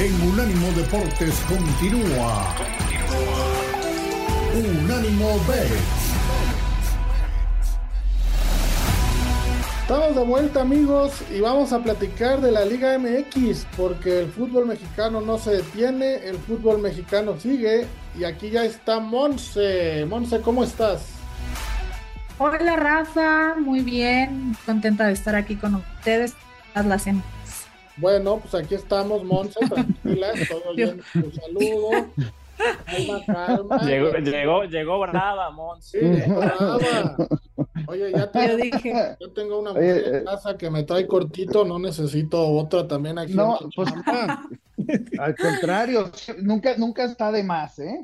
en Unánimo Deportes continúa. Unánimo Bet. Estamos de vuelta amigos y vamos a platicar de la Liga MX porque el fútbol mexicano no se detiene, el fútbol mexicano sigue y aquí ya está Monse. Monse, ¿cómo estás? Hola Rafa, muy bien, contenta de estar aquí con ustedes todas las semanas. Bueno, pues aquí estamos, Monse, tranquila, todo bien, un saludo. Calma, calma. Llegó, llegó, llegó brava, Monse. Sí, brava. Oye, ya, te, dije. yo tengo una mujer en eh, casa que me trae cortito, no necesito otra también aquí. No, pues, al contrario, nunca, nunca está de más, ¿eh?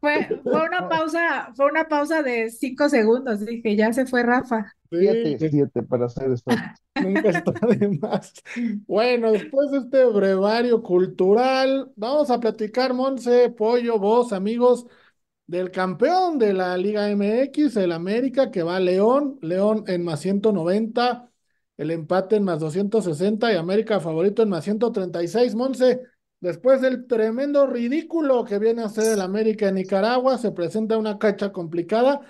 Fue, fue, una pausa, fue una pausa de cinco segundos, dije, ya se fue Rafa. Siete, siete para hacer esto. Nunca está de más. Bueno, después de este brevario cultural, vamos a platicar, Monse, Pollo, vos, amigos del campeón de la Liga MX, el América, que va a León, León en más 190, el empate en más 260 y América favorito en más 136. Monse, después del tremendo ridículo que viene a ser el América en Nicaragua, se presenta una cacha complicada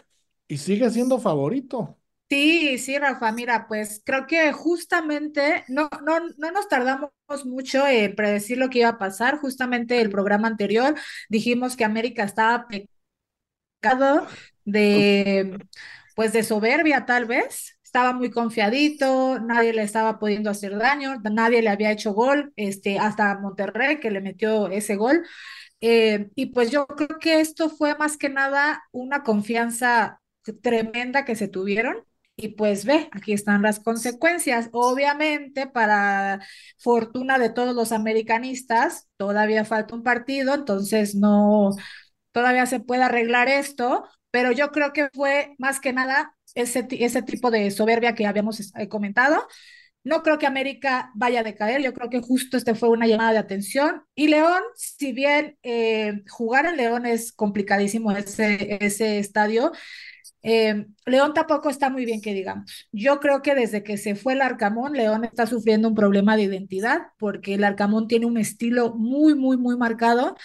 y sigue siendo favorito. Sí, sí, Rafa, mira, pues creo que justamente no, no, no nos tardamos mucho en predecir lo que iba a pasar. Justamente el programa anterior dijimos que América estaba de, pues de soberbia tal vez, estaba muy confiadito, nadie le estaba pudiendo hacer daño, nadie le había hecho gol, este, hasta Monterrey que le metió ese gol. Eh, y pues yo creo que esto fue más que nada una confianza tremenda que se tuvieron. Y pues ve, aquí están las consecuencias. Obviamente, para fortuna de todos los americanistas, todavía falta un partido, entonces no, todavía se puede arreglar esto, pero yo creo que fue más que nada ese, ese tipo de soberbia que habíamos eh, comentado. No creo que América vaya a decaer, yo creo que justo este fue una llamada de atención. Y León, si bien eh, jugar en León es complicadísimo ese, ese estadio, eh, León tampoco está muy bien que digamos. Yo creo que desde que se fue el Arcamón, León está sufriendo un problema de identidad porque el Arcamón tiene un estilo muy, muy, muy marcado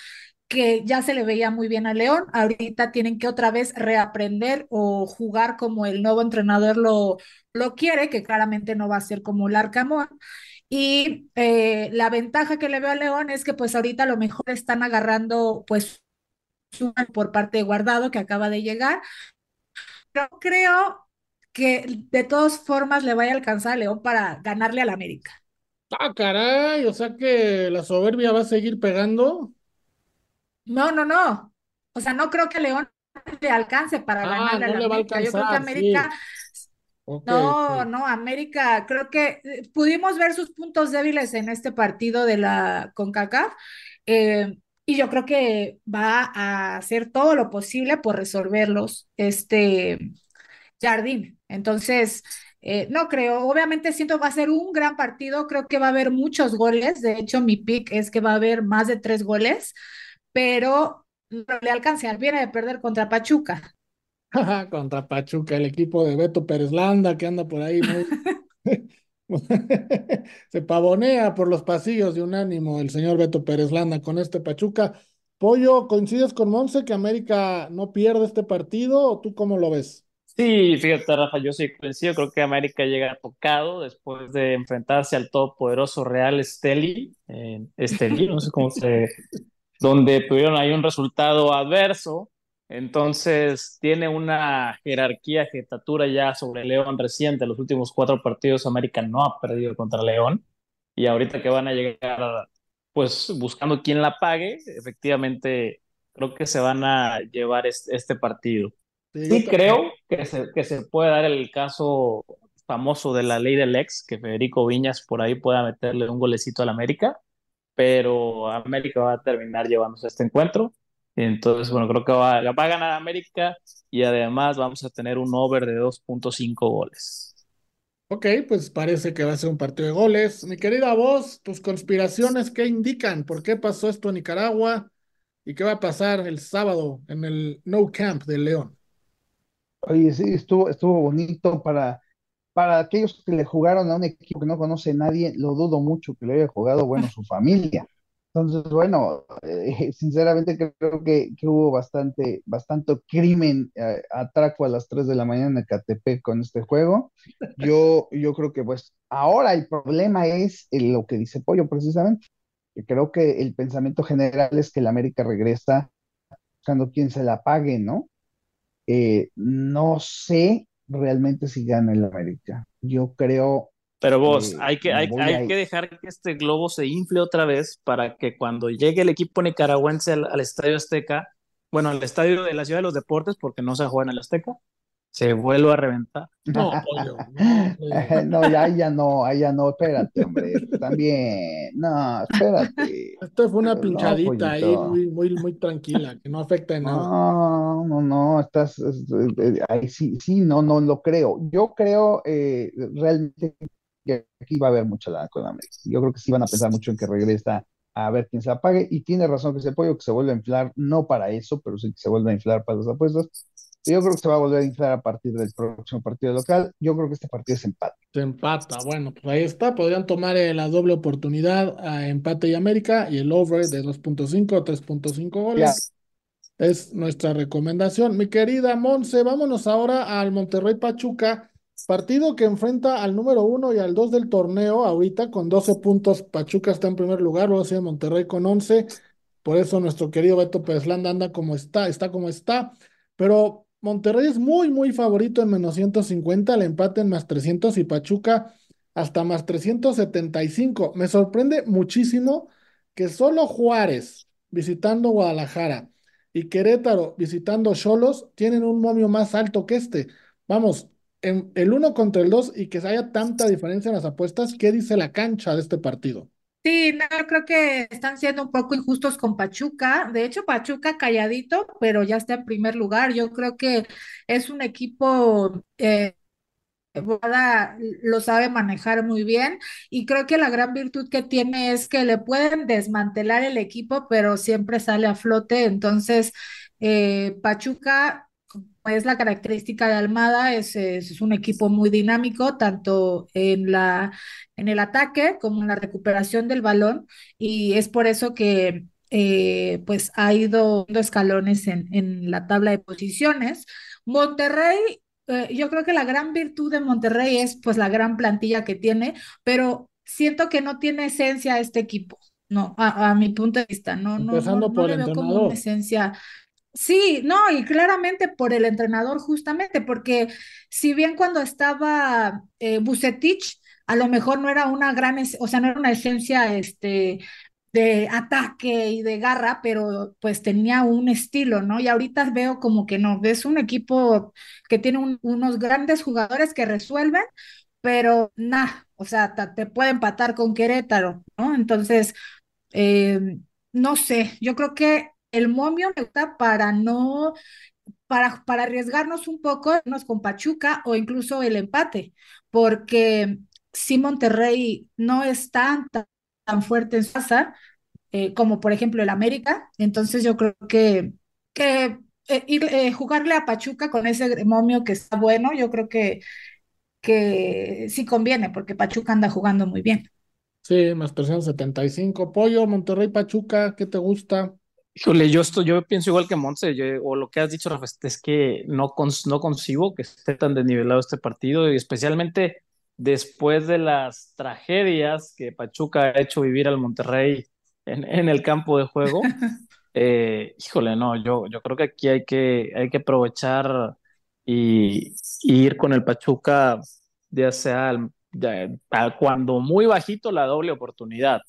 que ya se le veía muy bien a León, ahorita tienen que otra vez reaprender o jugar como el nuevo entrenador lo, lo quiere, que claramente no va a ser como el Arcamón. Y eh, la ventaja que le veo a León es que pues ahorita a lo mejor están agarrando pues por parte de Guardado que acaba de llegar, pero creo que de todas formas le vaya a alcanzar a León para ganarle al América. Ah, caray, o sea que la soberbia va a seguir pegando. No, no, no. O sea, no creo que León le alcance para ah, ganarle a la América. Yo creo que América. no, no, América, creo que eh, pudimos ver sus puntos débiles en este partido de la CONCACAF. Eh, y yo creo que va a hacer todo lo posible por resolverlos este Jardín. Entonces, eh, no creo, obviamente siento que va a ser un gran partido, creo que va a haber muchos goles, de hecho mi pick es que va a haber más de tres goles, pero no le alcance, viene de perder contra Pachuca. contra Pachuca, el equipo de Beto Pérez Landa que anda por ahí Se pavonea por los pasillos de un ánimo el señor Beto Pérez Landa con este Pachuca. Pollo, ¿coincides con Monse que América no pierde este partido o tú cómo lo ves? Sí, fíjate, Rafa, yo sí coincido. Creo que América llega tocado después de enfrentarse al todopoderoso Real Esteli. Eh, Esteli, no sé cómo se, donde tuvieron ahí un resultado adverso. Entonces tiene una jerarquía, jetatura ya sobre León reciente. Los últimos cuatro partidos América no ha perdido contra León. Y ahorita que van a llegar, pues buscando quién la pague, efectivamente creo que se van a llevar este, partido. Sí, creo que se, que se puede dar el caso famoso de la ley del ex, que Federico Viñas por ahí pueda meterle un golecito al América pero América va a terminar llevándose este encuentro. Entonces, bueno, creo que va, va a ganar América y además vamos a tener un over de 2.5 goles. Ok, pues parece que va a ser un partido de goles. Mi querida voz, tus conspiraciones, ¿qué indican? ¿Por qué pasó esto en Nicaragua? ¿Y qué va a pasar el sábado en el No Camp de León? Oye, sí, estuvo, estuvo bonito para para aquellos que le jugaron a un equipo que no conoce nadie, lo dudo mucho que le haya jugado, bueno, su familia. Entonces, bueno, eh, sinceramente creo que, hubo bastante, bastante crimen, eh, atraco a las 3 de la mañana en Ecatepec con este juego. Yo, yo creo que pues ahora el problema es lo que dice Pollo precisamente, creo que el pensamiento general es que el América regresa buscando quien se la pague, ¿no? Eh, no sé realmente si gana el América. Yo creo pero vos, hay, que, hay, hay que dejar que este globo se infle otra vez para que cuando llegue el equipo nicaragüense al, Estadio Azteca, bueno, al Estadio de la Ciudad de los Deportes, porque no se juega en el Azteca, se vuelva a reventar. No, no, ya, ya no, ya no, espérate, hombre, también, no, espérate. Esto fue una pinchadita ahí, muy, muy, muy tranquila, que no afecta en nada. No, no, no, estás, ahí sí, sí, no, no lo creo. Yo creo eh, realmente que aquí va a haber mucha lana con América. Yo creo que sí van a pensar mucho en que regresa a ver quién se apague y tiene razón que ese pollo que se vuelve a inflar, no para eso, pero sí que se vuelve a inflar para los apuestos. Yo creo que se va a volver a inflar a partir del próximo partido local. Yo creo que este partido es empate. Se empata. Bueno, pues ahí está. Podrían tomar eh, la doble oportunidad a empate y América y el over de 2.5 o 3.5 goles. Es nuestra recomendación. Mi querida Monse, vámonos ahora al Monterrey Pachuca Partido que enfrenta al número uno y al dos del torneo, ahorita con 12 puntos, Pachuca está en primer lugar, luego sigue Monterrey con 11, por eso nuestro querido Beto Pérez anda como está, está como está, pero Monterrey es muy, muy favorito en menos 150, el empate en más 300 y Pachuca hasta más 375. Me sorprende muchísimo que solo Juárez visitando Guadalajara y Querétaro visitando Cholos tienen un momio más alto que este. Vamos, el uno contra el dos y que haya tanta diferencia en las apuestas, ¿qué dice la cancha de este partido? Sí, no, creo que están siendo un poco injustos con Pachuca. De hecho, Pachuca calladito, pero ya está en primer lugar. Yo creo que es un equipo eh, lo sabe manejar muy bien y creo que la gran virtud que tiene es que le pueden desmantelar el equipo, pero siempre sale a flote. Entonces, eh, Pachuca es la característica de Almada, es, es, un equipo muy dinámico, tanto en, la, en el ataque como en la recuperación del balón, y es por eso que eh, pues ha ido dando escalones en, en, la tabla de posiciones. Monterrey, eh, yo creo que la gran virtud de Monterrey es pues la gran plantilla que tiene, pero siento que no tiene esencia este equipo. No, a, mi punto de vista, no, no, no, no le veo como una esencia Sí, no, y claramente por el entrenador justamente, porque si bien cuando estaba eh, a lo mejor no era una gran, o sea, no era una esencia este, de ataque y de garra, pero pues tenía un estilo, ¿no? Y ahorita veo como que no, es un equipo que tiene unos grandes jugadores que resuelven, pero nada, o sea, te puede empatar con Querétaro, ¿no? Entonces, eh, no sé, yo creo que el momio me gusta para no, para, para arriesgarnos un poco con Pachuca o incluso el empate, porque si Monterrey no es tan, tan, fuerte en su casa, eh, como por ejemplo el América, entonces yo creo que, que eh, ir, eh, jugarle a Pachuca con ese momio que está bueno, yo creo que, que sí conviene, porque Pachuca anda jugando muy bien. Sí, más 375. Pollo, Monterrey, Pachuca, ¿qué te gusta? Híjole, yo, estoy, yo pienso igual que Montse, o lo que has dicho, Rafa, es que no, no concibo que esté tan desnivelado este partido, y especialmente después de las tragedias que Pachuca ha hecho vivir al Monterrey en, en el campo de juego. eh, híjole, no, yo, yo creo que aquí hay que, hay que aprovechar y, ir con el Pachuca, ya sea cuando muy bajito la doble oportunidad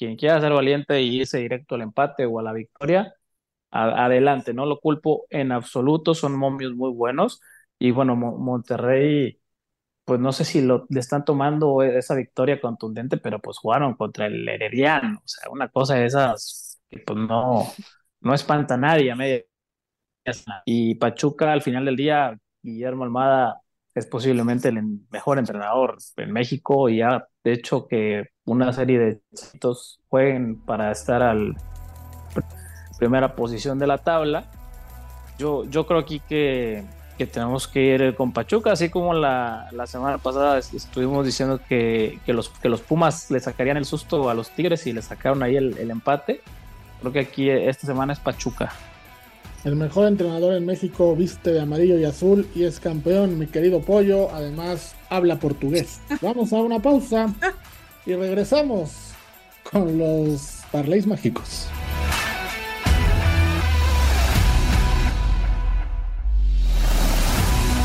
quien quiera ser valiente y irse directo al empate o a la victoria, adelante, no lo culpo en absoluto, son momios muy buenos. Y bueno, Monterrey, pues no sé si lo, le están tomando esa victoria contundente, pero pues jugaron contra el Herediano, o sea, una cosa de esas que pues no, no espanta a nadie a. Y Pachuca al final del día, Guillermo Almada es posiblemente el mejor entrenador en México y ha hecho que una serie de chitos jueguen para estar al primera posición de la tabla. Yo, yo creo aquí que, que tenemos que ir con Pachuca, así como la, la semana pasada estuvimos diciendo que, que, los, que los Pumas le sacarían el susto a los Tigres y le sacaron ahí el, el empate. Creo que aquí esta semana es Pachuca. El mejor entrenador en México viste de amarillo y azul y es campeón, mi querido Pollo. Además, habla portugués. Vamos a una pausa y regresamos con los parlays mágicos.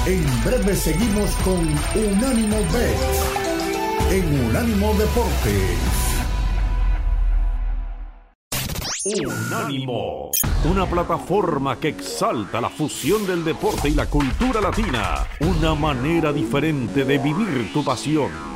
En breve seguimos con Unánimo Bet en Unánimo Deportes. Unánimo, una plataforma que exalta la fusión del deporte y la cultura latina, una manera diferente de vivir tu pasión.